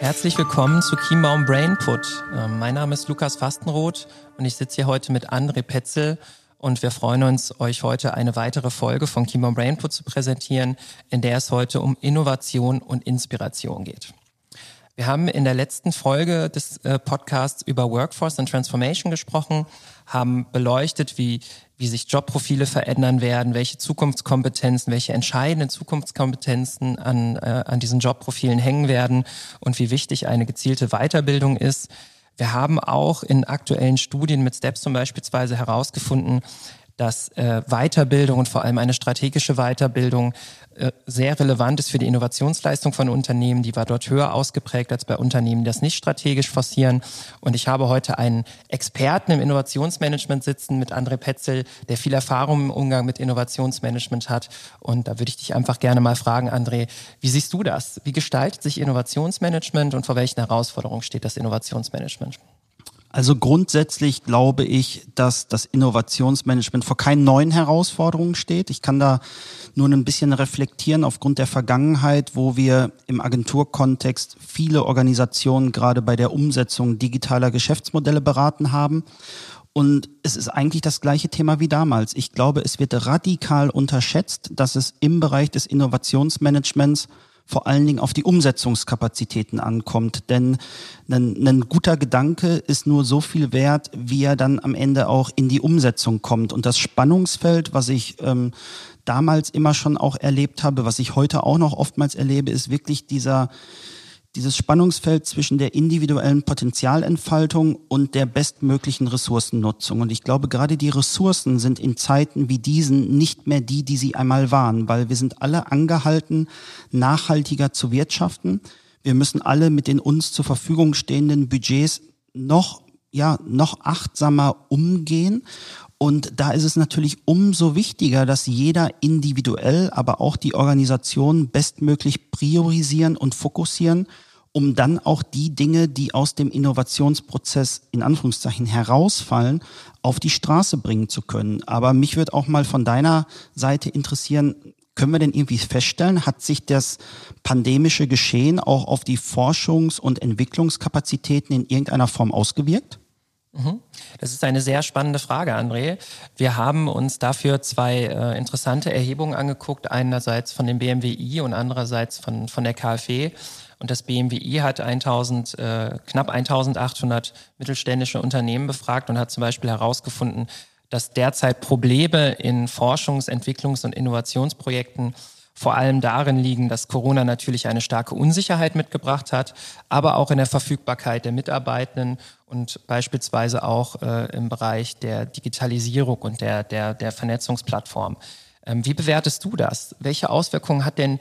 Herzlich willkommen zu Chiembaum Brainput. Ähm, mein Name ist Lukas Fastenroth und ich sitze hier heute mit André Petzel und wir freuen uns, euch heute eine weitere Folge von Chiembaum Brainput zu präsentieren, in der es heute um Innovation und Inspiration geht. Wir haben in der letzten Folge des äh, Podcasts über Workforce and Transformation gesprochen, haben beleuchtet, wie, wie sich Jobprofile verändern werden, welche Zukunftskompetenzen, welche entscheidenden Zukunftskompetenzen an, äh, an diesen Jobprofilen hängen werden und wie wichtig eine gezielte Weiterbildung ist. Wir haben auch in aktuellen Studien mit Stepstone beispielsweise herausgefunden, dass äh, Weiterbildung und vor allem eine strategische Weiterbildung äh, sehr relevant ist für die Innovationsleistung von Unternehmen. Die war dort höher ausgeprägt als bei Unternehmen, die das nicht strategisch forcieren. Und ich habe heute einen Experten im Innovationsmanagement sitzen mit André Petzel, der viel Erfahrung im Umgang mit Innovationsmanagement hat. Und da würde ich dich einfach gerne mal fragen, André, wie siehst du das? Wie gestaltet sich Innovationsmanagement und vor welchen Herausforderungen steht das Innovationsmanagement? Also grundsätzlich glaube ich, dass das Innovationsmanagement vor keinen neuen Herausforderungen steht. Ich kann da nur ein bisschen reflektieren aufgrund der Vergangenheit, wo wir im Agenturkontext viele Organisationen gerade bei der Umsetzung digitaler Geschäftsmodelle beraten haben. Und es ist eigentlich das gleiche Thema wie damals. Ich glaube, es wird radikal unterschätzt, dass es im Bereich des Innovationsmanagements vor allen Dingen auf die Umsetzungskapazitäten ankommt. Denn ein, ein guter Gedanke ist nur so viel wert, wie er dann am Ende auch in die Umsetzung kommt. Und das Spannungsfeld, was ich ähm, damals immer schon auch erlebt habe, was ich heute auch noch oftmals erlebe, ist wirklich dieser dieses Spannungsfeld zwischen der individuellen Potenzialentfaltung und der bestmöglichen Ressourcennutzung. Und ich glaube, gerade die Ressourcen sind in Zeiten wie diesen nicht mehr die, die sie einmal waren, weil wir sind alle angehalten, nachhaltiger zu wirtschaften. Wir müssen alle mit den uns zur Verfügung stehenden Budgets noch ja, noch achtsamer umgehen. Und da ist es natürlich umso wichtiger, dass jeder individuell, aber auch die Organisation bestmöglich priorisieren und fokussieren um dann auch die Dinge, die aus dem Innovationsprozess in Anführungszeichen herausfallen, auf die Straße bringen zu können. Aber mich würde auch mal von deiner Seite interessieren, können wir denn irgendwie feststellen, hat sich das pandemische Geschehen auch auf die Forschungs- und Entwicklungskapazitäten in irgendeiner Form ausgewirkt? Mhm. Das ist eine sehr spannende Frage, André. Wir haben uns dafür zwei äh, interessante Erhebungen angeguckt, einerseits von dem BMWI und andererseits von, von der KfW. Und das BMWI hat 1000, äh, knapp 1800 mittelständische Unternehmen befragt und hat zum Beispiel herausgefunden, dass derzeit Probleme in Forschungs-, Entwicklungs- und Innovationsprojekten vor allem darin liegen, dass Corona natürlich eine starke Unsicherheit mitgebracht hat, aber auch in der Verfügbarkeit der Mitarbeitenden und beispielsweise auch äh, im Bereich der Digitalisierung und der, der, der Vernetzungsplattform. Ähm, wie bewertest du das? Welche Auswirkungen hat denn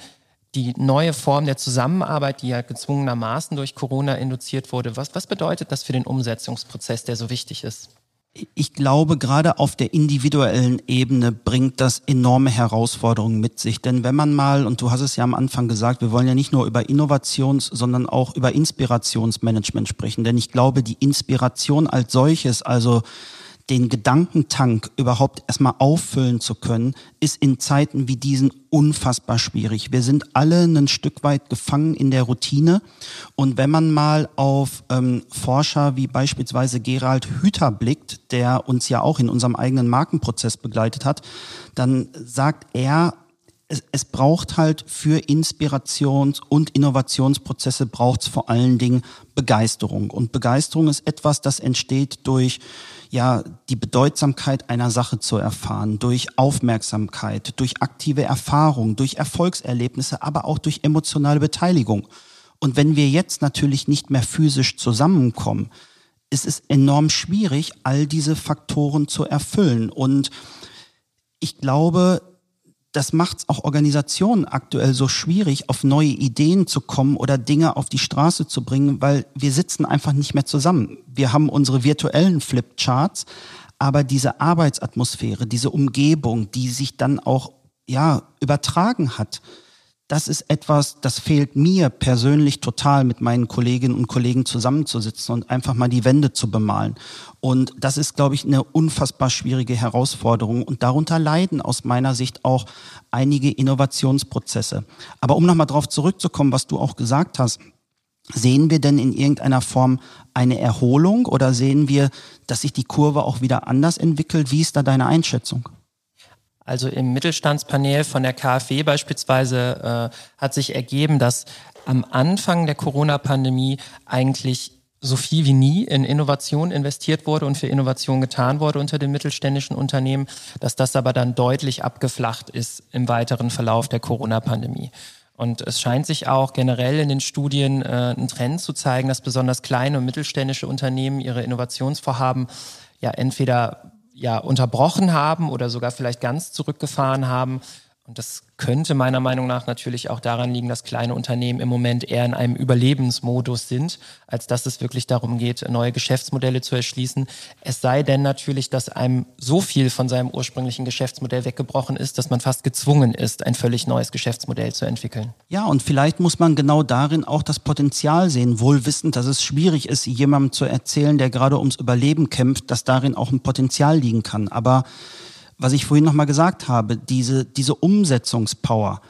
die neue Form der Zusammenarbeit, die ja gezwungenermaßen durch Corona induziert wurde, was, was bedeutet das für den Umsetzungsprozess, der so wichtig ist? Ich glaube, gerade auf der individuellen Ebene bringt das enorme Herausforderungen mit sich. Denn wenn man mal, und du hast es ja am Anfang gesagt, wir wollen ja nicht nur über Innovations-, sondern auch über Inspirationsmanagement sprechen. Denn ich glaube, die Inspiration als solches, also den Gedankentank überhaupt erstmal auffüllen zu können, ist in Zeiten wie diesen unfassbar schwierig. Wir sind alle ein Stück weit gefangen in der Routine. Und wenn man mal auf ähm, Forscher wie beispielsweise Gerald Hüther blickt, der uns ja auch in unserem eigenen Markenprozess begleitet hat, dann sagt er, es, es braucht halt für Inspirations- und Innovationsprozesse braucht es vor allen Dingen Begeisterung. Und Begeisterung ist etwas, das entsteht durch ja die Bedeutsamkeit einer Sache zu erfahren, durch Aufmerksamkeit, durch aktive Erfahrung, durch Erfolgserlebnisse, aber auch durch emotionale Beteiligung. Und wenn wir jetzt natürlich nicht mehr physisch zusammenkommen, ist es enorm schwierig, all diese Faktoren zu erfüllen. Und ich glaube, das macht es auch Organisationen aktuell so schwierig, auf neue Ideen zu kommen oder Dinge auf die Straße zu bringen, weil wir sitzen einfach nicht mehr zusammen. Wir haben unsere virtuellen Flipcharts, aber diese Arbeitsatmosphäre, diese Umgebung, die sich dann auch ja übertragen hat, das ist etwas, das fehlt mir persönlich total, mit meinen Kolleginnen und Kollegen zusammenzusitzen und einfach mal die Wände zu bemalen. Und das ist, glaube ich, eine unfassbar schwierige Herausforderung. Und darunter leiden aus meiner Sicht auch einige Innovationsprozesse. Aber um nochmal drauf zurückzukommen, was du auch gesagt hast, Sehen wir denn in irgendeiner Form eine Erholung oder sehen wir, dass sich die Kurve auch wieder anders entwickelt? Wie ist da deine Einschätzung? Also im Mittelstandspanel von der KfW beispielsweise äh, hat sich ergeben, dass am Anfang der Corona-Pandemie eigentlich so viel wie nie in Innovation investiert wurde und für Innovation getan wurde unter den mittelständischen Unternehmen, dass das aber dann deutlich abgeflacht ist im weiteren Verlauf der Corona-Pandemie. Und es scheint sich auch generell in den Studien äh, einen Trend zu zeigen, dass besonders kleine und mittelständische Unternehmen ihre Innovationsvorhaben ja entweder ja unterbrochen haben oder sogar vielleicht ganz zurückgefahren haben. Und das könnte meiner Meinung nach natürlich auch daran liegen, dass kleine Unternehmen im Moment eher in einem Überlebensmodus sind, als dass es wirklich darum geht, neue Geschäftsmodelle zu erschließen. Es sei denn natürlich, dass einem so viel von seinem ursprünglichen Geschäftsmodell weggebrochen ist, dass man fast gezwungen ist, ein völlig neues Geschäftsmodell zu entwickeln. Ja, und vielleicht muss man genau darin auch das Potenzial sehen, wohl wissend, dass es schwierig ist, jemandem zu erzählen, der gerade ums Überleben kämpft, dass darin auch ein Potenzial liegen kann. Aber was ich vorhin nochmal gesagt habe, diese, diese Umsetzungspower,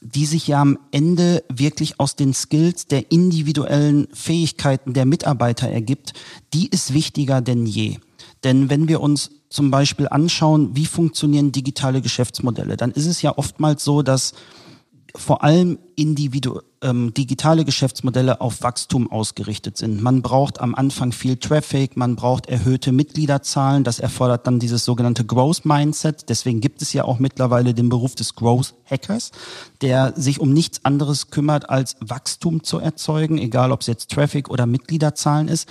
die sich ja am Ende wirklich aus den Skills der individuellen Fähigkeiten der Mitarbeiter ergibt, die ist wichtiger denn je. Denn wenn wir uns zum Beispiel anschauen, wie funktionieren digitale Geschäftsmodelle, dann ist es ja oftmals so, dass vor allem individu ähm, digitale Geschäftsmodelle auf Wachstum ausgerichtet sind. Man braucht am Anfang viel Traffic, man braucht erhöhte Mitgliederzahlen, das erfordert dann dieses sogenannte Growth Mindset. Deswegen gibt es ja auch mittlerweile den Beruf des Growth Hackers, der sich um nichts anderes kümmert, als Wachstum zu erzeugen, egal ob es jetzt Traffic oder Mitgliederzahlen ist.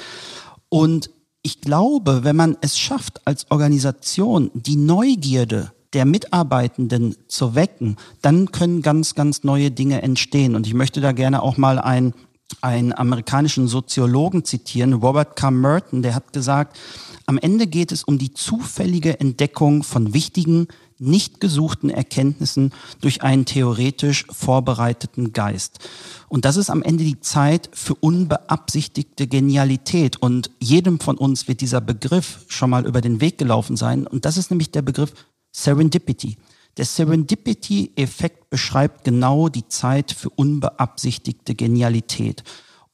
Und ich glaube, wenn man es schafft, als Organisation die Neugierde der Mitarbeitenden zu wecken, dann können ganz, ganz neue Dinge entstehen. Und ich möchte da gerne auch mal einen, einen amerikanischen Soziologen zitieren, Robert K. Merton, der hat gesagt, am Ende geht es um die zufällige Entdeckung von wichtigen, nicht gesuchten Erkenntnissen durch einen theoretisch vorbereiteten Geist. Und das ist am Ende die Zeit für unbeabsichtigte Genialität. Und jedem von uns wird dieser Begriff schon mal über den Weg gelaufen sein. Und das ist nämlich der Begriff Serendipity. Der Serendipity-Effekt beschreibt genau die Zeit für unbeabsichtigte Genialität.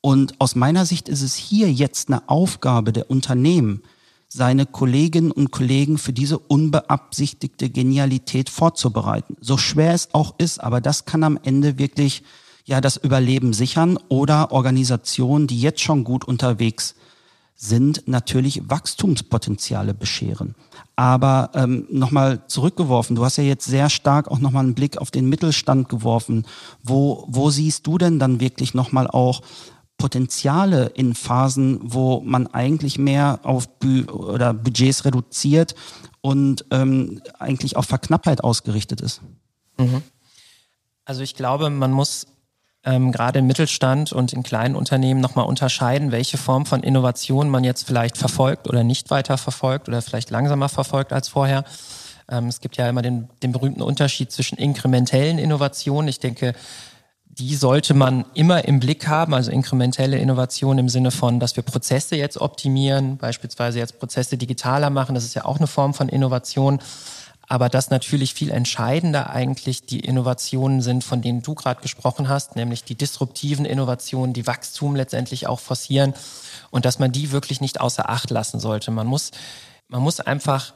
Und aus meiner Sicht ist es hier jetzt eine Aufgabe der Unternehmen, seine Kolleginnen und Kollegen für diese unbeabsichtigte Genialität vorzubereiten. So schwer es auch ist, aber das kann am Ende wirklich ja das Überleben sichern oder Organisationen, die jetzt schon gut unterwegs sind, natürlich Wachstumspotenziale bescheren. Aber ähm, nochmal zurückgeworfen, du hast ja jetzt sehr stark auch nochmal einen Blick auf den Mittelstand geworfen. Wo, wo siehst du denn dann wirklich nochmal auch Potenziale in Phasen, wo man eigentlich mehr auf Bü oder Budgets reduziert und ähm, eigentlich auf Verknappheit ausgerichtet ist? Mhm. Also ich glaube, man muss ähm, gerade im Mittelstand und in kleinen Unternehmen nochmal unterscheiden, welche Form von Innovation man jetzt vielleicht verfolgt oder nicht weiter verfolgt oder vielleicht langsamer verfolgt als vorher. Ähm, es gibt ja immer den, den berühmten Unterschied zwischen inkrementellen Innovationen. Ich denke, die sollte man immer im Blick haben, also inkrementelle Innovation im Sinne von, dass wir Prozesse jetzt optimieren, beispielsweise jetzt Prozesse digitaler machen. Das ist ja auch eine Form von Innovation aber dass natürlich viel entscheidender eigentlich die Innovationen sind, von denen du gerade gesprochen hast, nämlich die disruptiven Innovationen, die Wachstum letztendlich auch forcieren und dass man die wirklich nicht außer Acht lassen sollte. Man muss, man muss einfach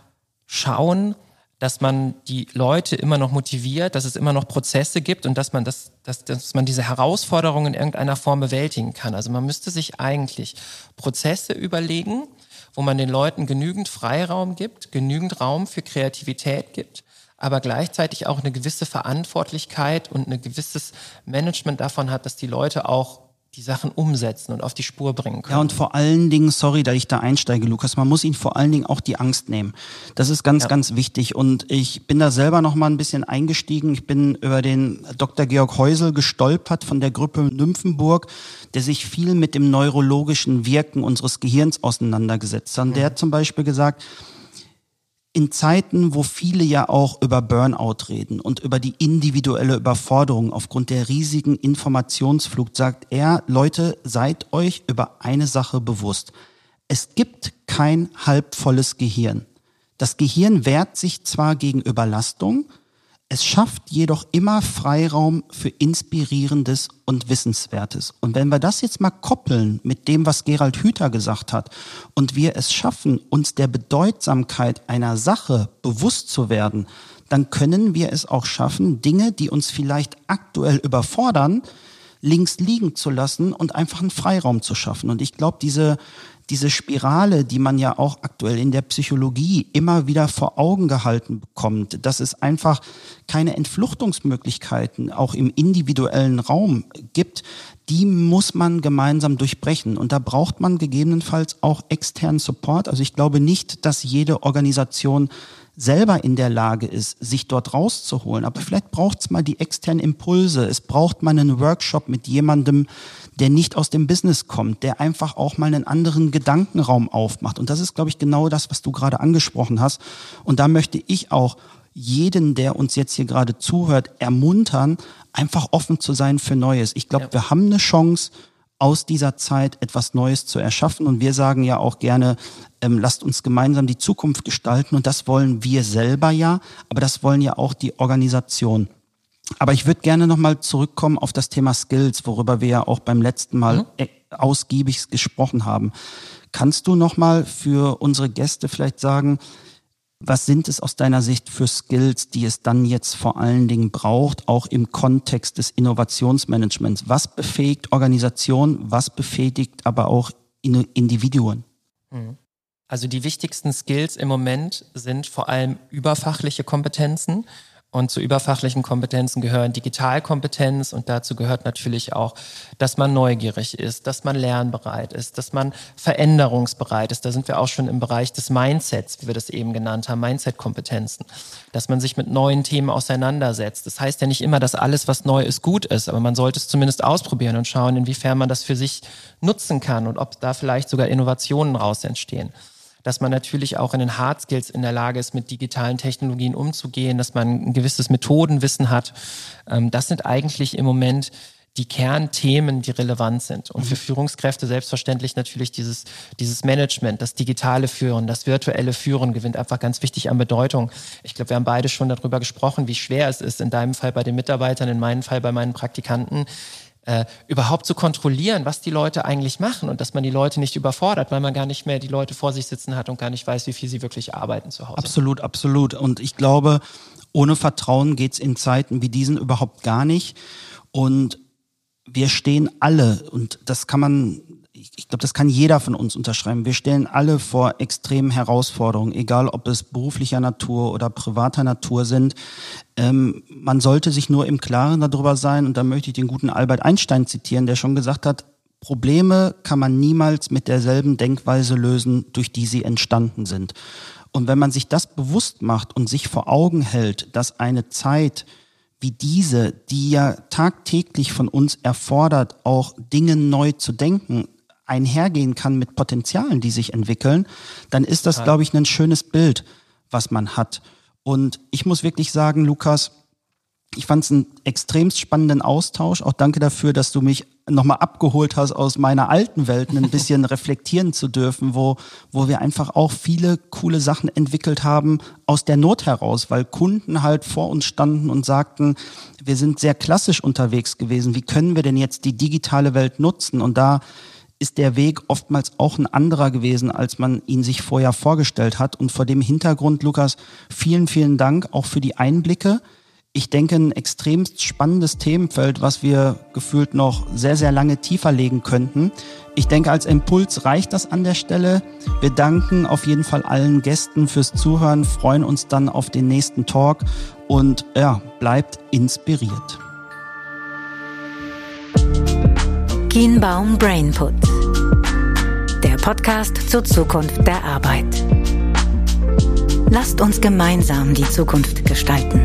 schauen, dass man die Leute immer noch motiviert, dass es immer noch Prozesse gibt und dass man das, dass, dass man diese Herausforderungen in irgendeiner Form bewältigen kann. Also man müsste sich eigentlich Prozesse überlegen, wo man den Leuten genügend Freiraum gibt, genügend Raum für Kreativität gibt, aber gleichzeitig auch eine gewisse Verantwortlichkeit und ein gewisses Management davon hat, dass die Leute auch die Sachen umsetzen und auf die Spur bringen können. Ja, und vor allen Dingen, sorry, da ich da einsteige, Lukas, man muss ihnen vor allen Dingen auch die Angst nehmen. Das ist ganz, ja. ganz wichtig. Und ich bin da selber noch mal ein bisschen eingestiegen. Ich bin über den Dr. Georg Heusel gestolpert von der Gruppe Nymphenburg, der sich viel mit dem neurologischen Wirken unseres Gehirns auseinandergesetzt hat. Und der hat zum Beispiel gesagt, in Zeiten, wo viele ja auch über Burnout reden und über die individuelle Überforderung aufgrund der riesigen Informationsflut, sagt er, Leute, seid euch über eine Sache bewusst. Es gibt kein halbvolles Gehirn. Das Gehirn wehrt sich zwar gegen Überlastung, es schafft jedoch immer Freiraum für Inspirierendes und Wissenswertes. Und wenn wir das jetzt mal koppeln mit dem, was Gerald Hüther gesagt hat, und wir es schaffen, uns der Bedeutsamkeit einer Sache bewusst zu werden, dann können wir es auch schaffen, Dinge, die uns vielleicht aktuell überfordern, links liegen zu lassen und einfach einen Freiraum zu schaffen. Und ich glaube, diese diese Spirale, die man ja auch aktuell in der Psychologie immer wieder vor Augen gehalten bekommt, dass es einfach keine Entfluchtungsmöglichkeiten auch im individuellen Raum gibt, die muss man gemeinsam durchbrechen. Und da braucht man gegebenenfalls auch externen Support. Also ich glaube nicht, dass jede Organisation selber in der Lage ist, sich dort rauszuholen. Aber vielleicht braucht es mal die externen Impulse. Es braucht mal einen Workshop mit jemandem, der nicht aus dem Business kommt, der einfach auch mal einen anderen Gedankenraum aufmacht. Und das ist, glaube ich, genau das, was du gerade angesprochen hast. Und da möchte ich auch jeden, der uns jetzt hier gerade zuhört, ermuntern, einfach offen zu sein für Neues. Ich glaube, ja. wir haben eine Chance, aus dieser Zeit etwas Neues zu erschaffen. Und wir sagen ja auch gerne, ähm, lasst uns gemeinsam die Zukunft gestalten. Und das wollen wir selber ja, aber das wollen ja auch die Organisationen. Aber ich würde gerne nochmal zurückkommen auf das Thema Skills, worüber wir ja auch beim letzten Mal mhm. Äh, ausgiebig gesprochen haben. Kannst du nochmal für unsere Gäste vielleicht sagen, was sind es aus deiner Sicht für Skills, die es dann jetzt vor allen Dingen braucht, auch im Kontext des Innovationsmanagements? Was befähigt Organisation, was befähigt aber auch Individuen? Mhm. Also die wichtigsten Skills im Moment sind vor allem überfachliche Kompetenzen. Und zu überfachlichen Kompetenzen gehören Digitalkompetenz und dazu gehört natürlich auch, dass man neugierig ist, dass man lernbereit ist, dass man veränderungsbereit ist. Da sind wir auch schon im Bereich des Mindsets, wie wir das eben genannt haben, Mindset-Kompetenzen. Dass man sich mit neuen Themen auseinandersetzt. Das heißt ja nicht immer, dass alles, was neu ist, gut ist, aber man sollte es zumindest ausprobieren und schauen, inwiefern man das für sich nutzen kann und ob da vielleicht sogar Innovationen raus entstehen dass man natürlich auch in den Hard Skills in der Lage ist, mit digitalen Technologien umzugehen, dass man ein gewisses Methodenwissen hat. Ähm, das sind eigentlich im Moment die Kernthemen, die relevant sind. Und für mhm. Führungskräfte selbstverständlich natürlich dieses, dieses Management, das digitale Führen, das virtuelle Führen gewinnt einfach ganz wichtig an Bedeutung. Ich glaube, wir haben beide schon darüber gesprochen, wie schwer es ist, in deinem Fall bei den Mitarbeitern, in meinem Fall bei meinen Praktikanten, äh, überhaupt zu kontrollieren, was die Leute eigentlich machen und dass man die Leute nicht überfordert, weil man gar nicht mehr die Leute vor sich sitzen hat und gar nicht weiß, wie viel sie wirklich arbeiten zu Hause. Absolut, absolut. Und ich glaube, ohne Vertrauen geht's in Zeiten wie diesen überhaupt gar nicht. Und wir stehen alle, und das kann man ich glaube, das kann jeder von uns unterschreiben. Wir stellen alle vor extremen Herausforderungen, egal ob es beruflicher Natur oder privater Natur sind. Ähm, man sollte sich nur im Klaren darüber sein, und da möchte ich den guten Albert Einstein zitieren, der schon gesagt hat, Probleme kann man niemals mit derselben Denkweise lösen, durch die sie entstanden sind. Und wenn man sich das bewusst macht und sich vor Augen hält, dass eine Zeit wie diese, die ja tagtäglich von uns erfordert, auch Dinge neu zu denken, einhergehen kann mit Potenzialen, die sich entwickeln, dann ist das, glaube ich, ein schönes Bild, was man hat. Und ich muss wirklich sagen, Lukas, ich fand es einen extremst spannenden Austausch. Auch danke dafür, dass du mich nochmal abgeholt hast, aus meiner alten Welt ein bisschen reflektieren zu dürfen, wo, wo wir einfach auch viele coole Sachen entwickelt haben aus der Not heraus, weil Kunden halt vor uns standen und sagten, wir sind sehr klassisch unterwegs gewesen. Wie können wir denn jetzt die digitale Welt nutzen? Und da ist der Weg oftmals auch ein anderer gewesen, als man ihn sich vorher vorgestellt hat. Und vor dem Hintergrund, Lukas, vielen, vielen Dank auch für die Einblicke. Ich denke, ein extrem spannendes Themenfeld, was wir gefühlt noch sehr, sehr lange tiefer legen könnten. Ich denke, als Impuls reicht das an der Stelle. Wir danken auf jeden Fall allen Gästen fürs Zuhören, freuen uns dann auf den nächsten Talk und ja, bleibt inspiriert. Kienbaum Brainput. Podcast zur Zukunft der Arbeit. Lasst uns gemeinsam die Zukunft gestalten.